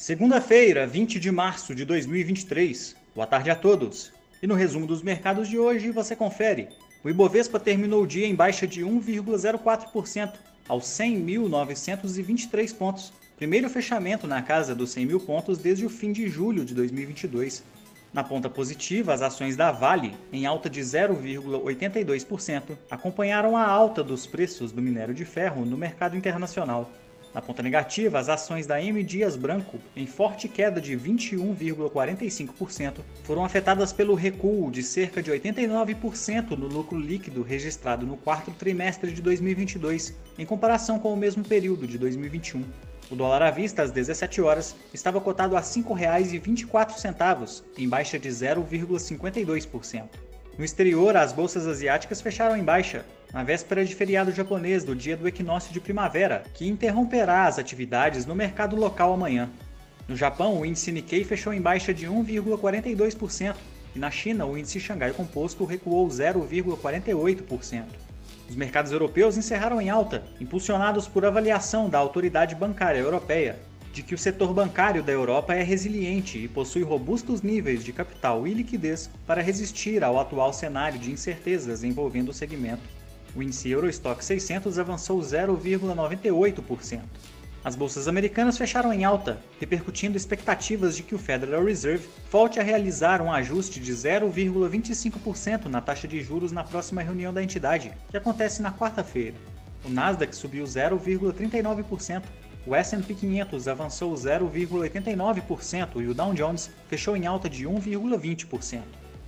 Segunda-feira, 20 de março de 2023. Boa tarde a todos. E no resumo dos mercados de hoje você confere. O Ibovespa terminou o dia em baixa de 1,04% aos 100.923 pontos. Primeiro fechamento na casa dos 100 mil pontos desde o fim de julho de 2022. Na ponta positiva, as ações da Vale, em alta de 0,82%, acompanharam a alta dos preços do minério de ferro no mercado internacional. Na ponta negativa, as ações da M Dias Branco, em forte queda de 21,45%, foram afetadas pelo recuo de cerca de 89% no lucro líquido registrado no quarto trimestre de 2022, em comparação com o mesmo período de 2021. O dólar à vista, às 17 horas, estava cotado a R$ 5,24, em baixa de 0,52%. No exterior, as bolsas asiáticas fecharam em baixa, na véspera de feriado japonês do dia do equinócio de primavera, que interromperá as atividades no mercado local amanhã. No Japão, o índice Nikkei fechou em baixa de 1,42%, e na China, o índice Xangai Composto recuou 0,48%. Os mercados europeus encerraram em alta, impulsionados por avaliação da Autoridade Bancária Europeia, de que o setor bancário da Europa é resiliente e possui robustos níveis de capital e liquidez para resistir ao atual cenário de incertezas envolvendo o segmento. O índice Eurostock 600 avançou 0,98%. As bolsas americanas fecharam em alta, repercutindo expectativas de que o Federal Reserve volte a realizar um ajuste de 0,25% na taxa de juros na próxima reunião da entidade, que acontece na quarta-feira. O Nasdaq subiu 0,39%, o S&P 500 avançou 0,89% e o Dow Jones fechou em alta de 1,20%.